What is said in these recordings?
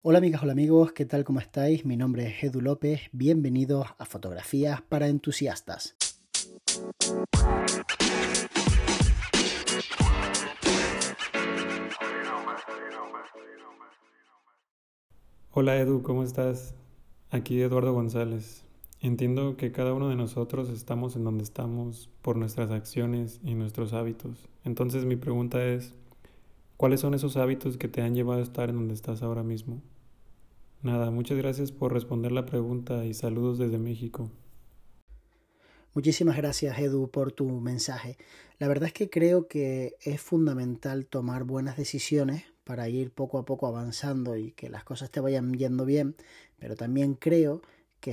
Hola amigas, hola amigos, ¿qué tal? ¿Cómo estáis? Mi nombre es Edu López, bienvenidos a Fotografías para Entusiastas. Hola Edu, ¿cómo estás? Aquí Eduardo González. Entiendo que cada uno de nosotros estamos en donde estamos por nuestras acciones y nuestros hábitos. Entonces mi pregunta es, ¿cuáles son esos hábitos que te han llevado a estar en donde estás ahora mismo? Nada, muchas gracias por responder la pregunta y saludos desde México. Muchísimas gracias Edu por tu mensaje. La verdad es que creo que es fundamental tomar buenas decisiones para ir poco a poco avanzando y que las cosas te vayan yendo bien, pero también creo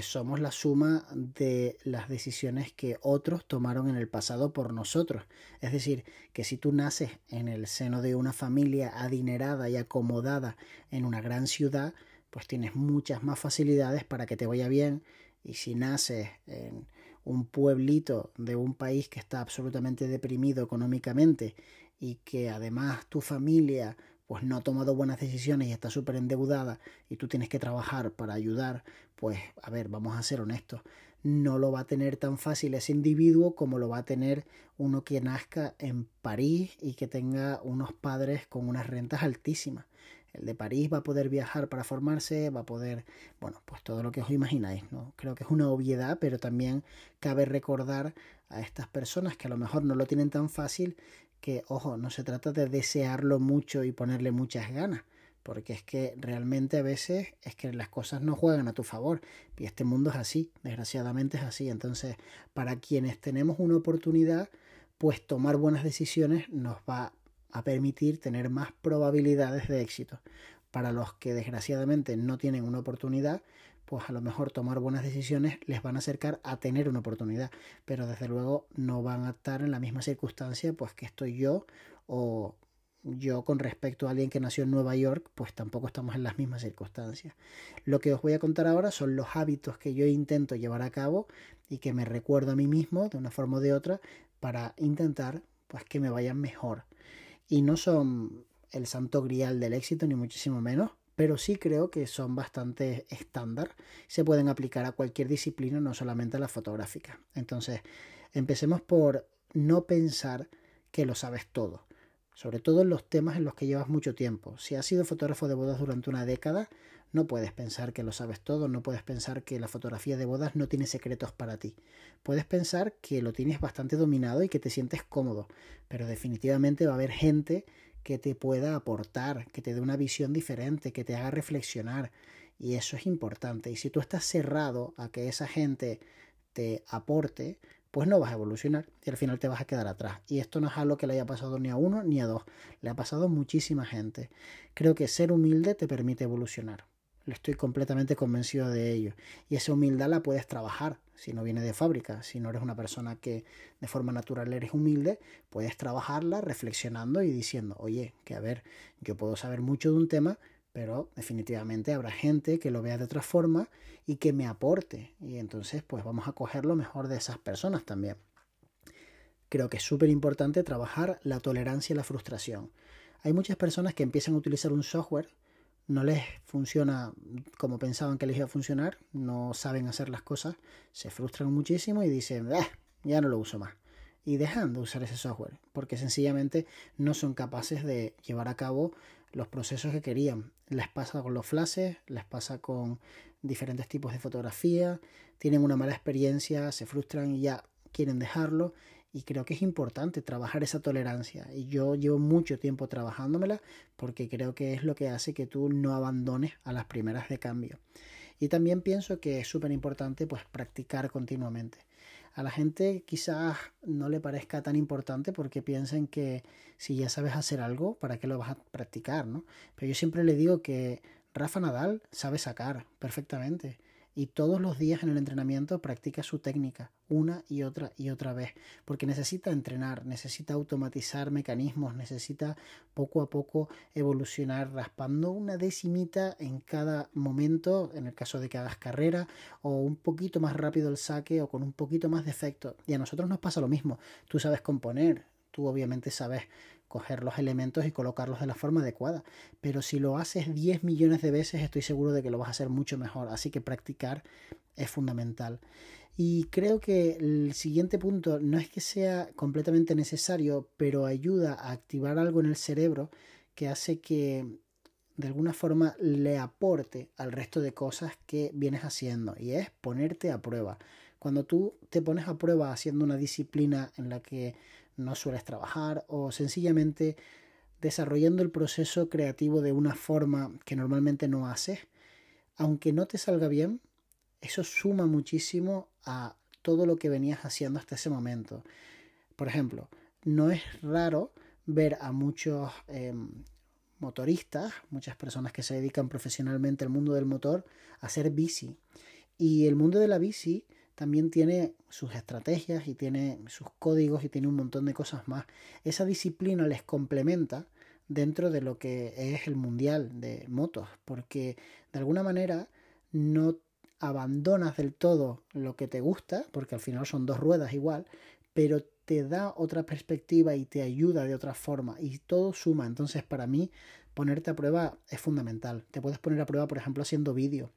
somos la suma de las decisiones que otros tomaron en el pasado por nosotros. Es decir, que si tú naces en el seno de una familia adinerada y acomodada en una gran ciudad, pues tienes muchas más facilidades para que te vaya bien y si naces en un pueblito de un país que está absolutamente deprimido económicamente y que además tu familia pues no ha tomado buenas decisiones y está súper endeudada y tú tienes que trabajar para ayudar, pues a ver, vamos a ser honestos, no lo va a tener tan fácil ese individuo como lo va a tener uno que nazca en París y que tenga unos padres con unas rentas altísimas. El de París va a poder viajar para formarse, va a poder, bueno, pues todo lo que os imagináis, ¿no? Creo que es una obviedad, pero también cabe recordar a estas personas que a lo mejor no lo tienen tan fácil que, ojo, no se trata de desearlo mucho y ponerle muchas ganas, porque es que realmente a veces es que las cosas no juegan a tu favor y este mundo es así, desgraciadamente es así. Entonces, para quienes tenemos una oportunidad, pues tomar buenas decisiones nos va a permitir tener más probabilidades de éxito. Para los que desgraciadamente no tienen una oportunidad, pues a lo mejor tomar buenas decisiones les van a acercar a tener una oportunidad, pero desde luego no van a estar en la misma circunstancia pues que estoy yo o yo con respecto a alguien que nació en Nueva York, pues tampoco estamos en las mismas circunstancias. Lo que os voy a contar ahora son los hábitos que yo intento llevar a cabo y que me recuerdo a mí mismo de una forma o de otra para intentar pues que me vayan mejor y no son el santo grial del éxito, ni muchísimo menos, pero sí creo que son bastante estándar. Se pueden aplicar a cualquier disciplina, no solamente a la fotográfica. Entonces, empecemos por no pensar que lo sabes todo, sobre todo en los temas en los que llevas mucho tiempo. Si has sido fotógrafo de bodas durante una década, no puedes pensar que lo sabes todo, no puedes pensar que la fotografía de bodas no tiene secretos para ti. Puedes pensar que lo tienes bastante dominado y que te sientes cómodo, pero definitivamente va a haber gente que te pueda aportar, que te dé una visión diferente, que te haga reflexionar. Y eso es importante. Y si tú estás cerrado a que esa gente te aporte, pues no vas a evolucionar y al final te vas a quedar atrás. Y esto no es algo que le haya pasado ni a uno ni a dos, le ha pasado a muchísima gente. Creo que ser humilde te permite evolucionar. Estoy completamente convencido de ello. Y esa humildad la puedes trabajar si no viene de fábrica. Si no eres una persona que de forma natural eres humilde, puedes trabajarla reflexionando y diciendo, oye, que a ver, yo puedo saber mucho de un tema, pero definitivamente habrá gente que lo vea de otra forma y que me aporte. Y entonces, pues vamos a coger lo mejor de esas personas también. Creo que es súper importante trabajar la tolerancia y la frustración. Hay muchas personas que empiezan a utilizar un software no les funciona como pensaban que les iba a funcionar, no saben hacer las cosas, se frustran muchísimo y dicen, ah, ya no lo uso más. Y dejan de usar ese software, porque sencillamente no son capaces de llevar a cabo los procesos que querían. Les pasa con los flashes, les pasa con diferentes tipos de fotografía, tienen una mala experiencia, se frustran y ya quieren dejarlo y creo que es importante trabajar esa tolerancia. Y yo llevo mucho tiempo trabajándomela porque creo que es lo que hace que tú no abandones a las primeras de cambio. Y también pienso que es súper importante pues practicar continuamente. A la gente quizás no le parezca tan importante porque piensen que si ya sabes hacer algo, ¿para qué lo vas a practicar? ¿no? Pero yo siempre le digo que Rafa Nadal sabe sacar perfectamente y todos los días en el entrenamiento practica su técnica una y otra y otra vez, porque necesita entrenar, necesita automatizar mecanismos, necesita poco a poco evolucionar raspando una decimita en cada momento, en el caso de que hagas carrera, o un poquito más rápido el saque o con un poquito más de efecto. Y a nosotros nos pasa lo mismo, tú sabes componer, tú obviamente sabes coger los elementos y colocarlos de la forma adecuada. Pero si lo haces 10 millones de veces, estoy seguro de que lo vas a hacer mucho mejor. Así que practicar es fundamental. Y creo que el siguiente punto no es que sea completamente necesario, pero ayuda a activar algo en el cerebro que hace que de alguna forma le aporte al resto de cosas que vienes haciendo y es ponerte a prueba. Cuando tú te pones a prueba haciendo una disciplina en la que no sueles trabajar o sencillamente desarrollando el proceso creativo de una forma que normalmente no haces, aunque no te salga bien, eso suma muchísimo a todo lo que venías haciendo hasta ese momento. Por ejemplo, no es raro ver a muchos em, motoristas, muchas personas que se dedican profesionalmente al mundo del motor, a hacer bici. Y el mundo de la bici también tiene sus estrategias y tiene sus códigos y tiene un montón de cosas más. Esa disciplina les complementa dentro de lo que es el mundial de motos, porque de alguna manera no abandonas del todo lo que te gusta, porque al final son dos ruedas igual, pero te da otra perspectiva y te ayuda de otra forma y todo suma. Entonces para mí ponerte a prueba es fundamental. Te puedes poner a prueba, por ejemplo, haciendo vídeo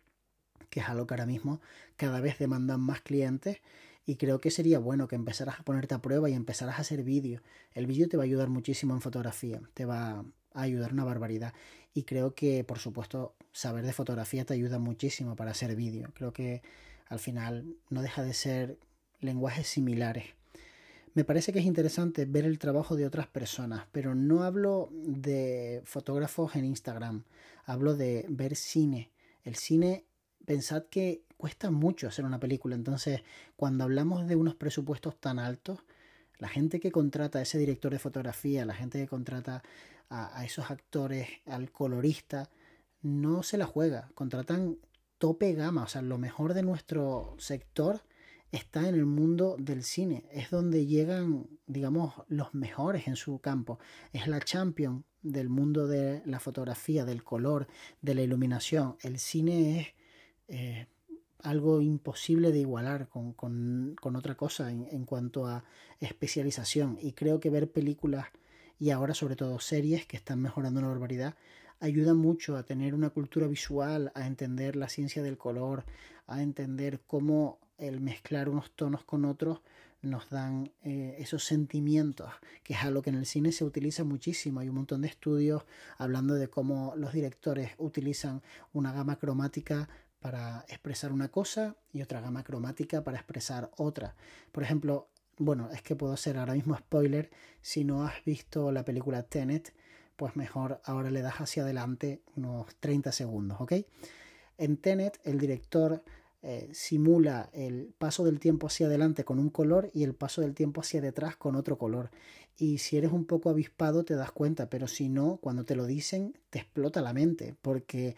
que es algo que ahora mismo cada vez demandan más clientes y creo que sería bueno que empezaras a ponerte a prueba y empezaras a hacer vídeo. El vídeo te va a ayudar muchísimo en fotografía, te va a ayudar una barbaridad y creo que por supuesto saber de fotografía te ayuda muchísimo para hacer vídeo. Creo que al final no deja de ser lenguajes similares. Me parece que es interesante ver el trabajo de otras personas, pero no hablo de fotógrafos en Instagram, hablo de ver cine. El cine pensad que cuesta mucho hacer una película, entonces cuando hablamos de unos presupuestos tan altos, la gente que contrata a ese director de fotografía, la gente que contrata a, esos actores, al colorista, no se la juega, contratan tope gama, o sea, lo mejor de nuestro sector está en el mundo del cine, es donde llegan, digamos, los mejores en su campo, es la champion del mundo de la fotografía, del color, de la iluminación. El cine es eh, algo imposible de igualar con, con, otra cosa en, en, cuanto a especialización. Y creo que ver películas y ahora sobre todo series que están mejorando una barbaridad ayuda mucho a tener una cultura visual, a entender la ciencia del color, a entender cómo el mezclar unos tonos con otros nos dan eh, esos sentimientos, que es algo que en el cine se utiliza muchísimo. Hay un montón de estudios hablando de cómo los directores utilizan una gama cromática para expresar una cosa y otra gama cromática para expresar otra. Por ejemplo, bueno, es que puedo hacer ahora mismo spoiler, si no has visto la película Tenet, pues mejor ahora le das hacia adelante unos 30 segundos, ¿ok? En Tenet el director eh, simula el paso del tiempo hacia adelante con un color y el paso del tiempo hacia detrás con otro color. Y si eres un poco avispado te das cuenta, pero si no, cuando te lo dicen te explota la mente, porque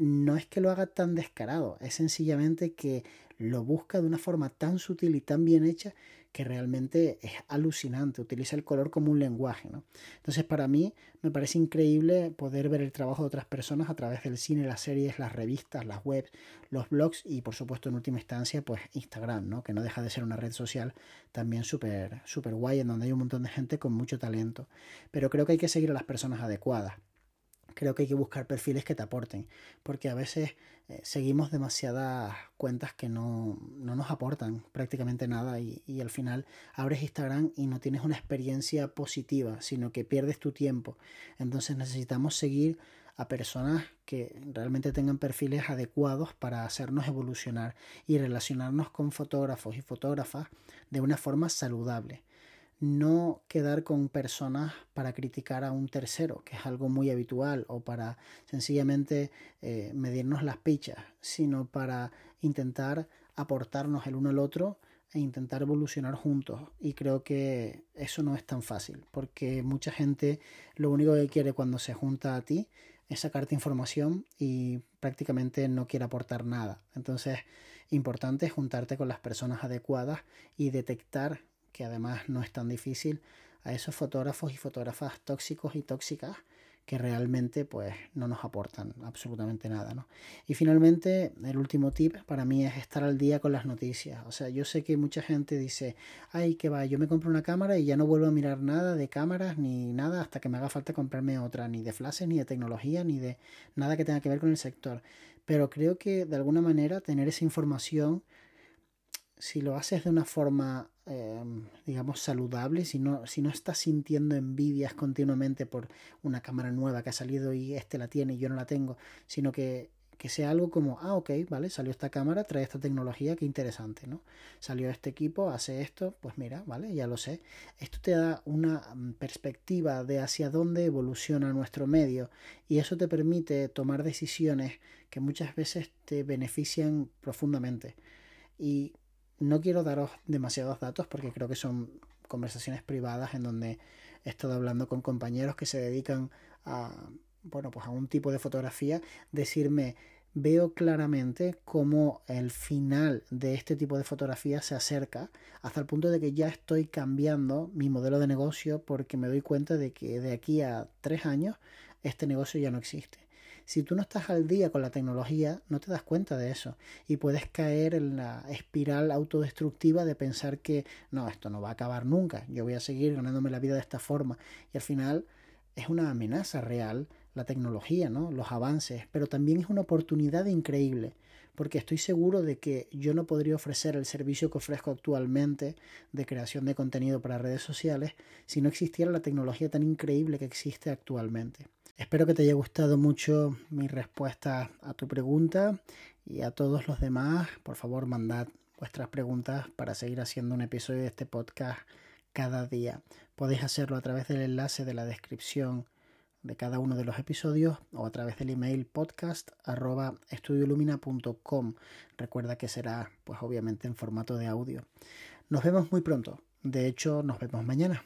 no es que lo haga tan descarado, es sencillamente que lo busca de una forma tan sutil y tan bien hecha que realmente es alucinante, utiliza el color como un lenguaje. ¿no? Entonces para mí me parece increíble poder ver el trabajo de otras personas a través del cine, las series, las revistas, las webs, los blogs y por supuesto en última instancia pues Instagram, ¿no? que no deja de ser una red social también súper super guay en donde hay un montón de gente con mucho talento. Pero creo que hay que seguir a las personas adecuadas creo que hay que buscar perfiles que te aporten, porque a veces eh, seguimos demasiadas cuentas que no, no, nos aportan prácticamente nada y, y, al final abres Instagram y no tienes una experiencia positiva, sino que pierdes tu tiempo. Entonces necesitamos seguir a personas que realmente tengan perfiles adecuados para hacernos evolucionar y relacionarnos con fotógrafos y fotógrafas de una forma saludable no quedar con personas para criticar a un tercero, que es algo muy habitual, o para sencillamente eh, medirnos las pichas, sino para intentar aportarnos el uno al otro e intentar evolucionar juntos. Y creo que eso no es tan fácil, porque mucha gente lo único que quiere cuando se junta a ti es sacarte información y prácticamente no quiere aportar nada. Entonces, importante es juntarte con las personas adecuadas y detectar que además no es tan difícil, a esos fotógrafos y fotógrafas tóxicos y tóxicas que realmente pues no nos aportan absolutamente nada, ¿no? Y finalmente, el último tip para mí es estar al día con las noticias. O sea, yo sé que mucha gente dice, ay, que va, yo me compro una cámara y ya no vuelvo a mirar nada de cámaras ni nada hasta que me haga falta comprarme otra, ni de flashes, ni de tecnología, ni de nada que tenga que ver con el sector. Pero creo que de alguna manera tener esa información si lo haces de una forma, em, digamos, saludable, si no, si no estás sintiendo envidias continuamente por una cámara nueva que ha salido y este la tiene y yo no la tengo, sino que, que sea algo como, ah, ok, vale, salió esta cámara, trae esta tecnología, qué interesante, ¿no? Salió este equipo, hace esto, pues mira, vale, ya lo sé. Esto te da una mm, perspectiva de hacia dónde evoluciona nuestro medio y eso te permite tomar decisiones que muchas veces te benefician profundamente. Y no quiero daros demasiados datos porque creo que son conversaciones privadas en donde he estado hablando con compañeros que se dedican a bueno, pues a un tipo de fotografía, decirme veo claramente cómo el final de este tipo de fotografía se acerca hasta el punto de que ya estoy cambiando mi modelo de negocio porque me doy cuenta de que de aquí a tres años este negocio ya no existe. Si tú no estás al día con la tecnología, no te das cuenta de eso y puedes caer en la espiral autodestructiva de pensar que no, esto no va a acabar nunca, yo voy a seguir ganándome la vida de esta forma y al final es una amenaza real la tecnología, ¿no? los avances, pero también es una oportunidad increíble porque estoy seguro de que yo no podría ofrecer el servicio que ofrezco actualmente de creación de contenido para redes sociales si no existiera la tecnología tan increíble que existe actualmente. Espero que te haya gustado mucho mi respuesta a tu pregunta y a todos los demás, por favor, mandad vuestras preguntas para seguir haciendo un episodio de este podcast cada día. Podéis hacerlo a través del enlace de la descripción de cada uno de los episodios o a través del email podcast Recuerda que será pues obviamente en formato de audio. Nos vemos muy pronto. De hecho, nos vemos mañana.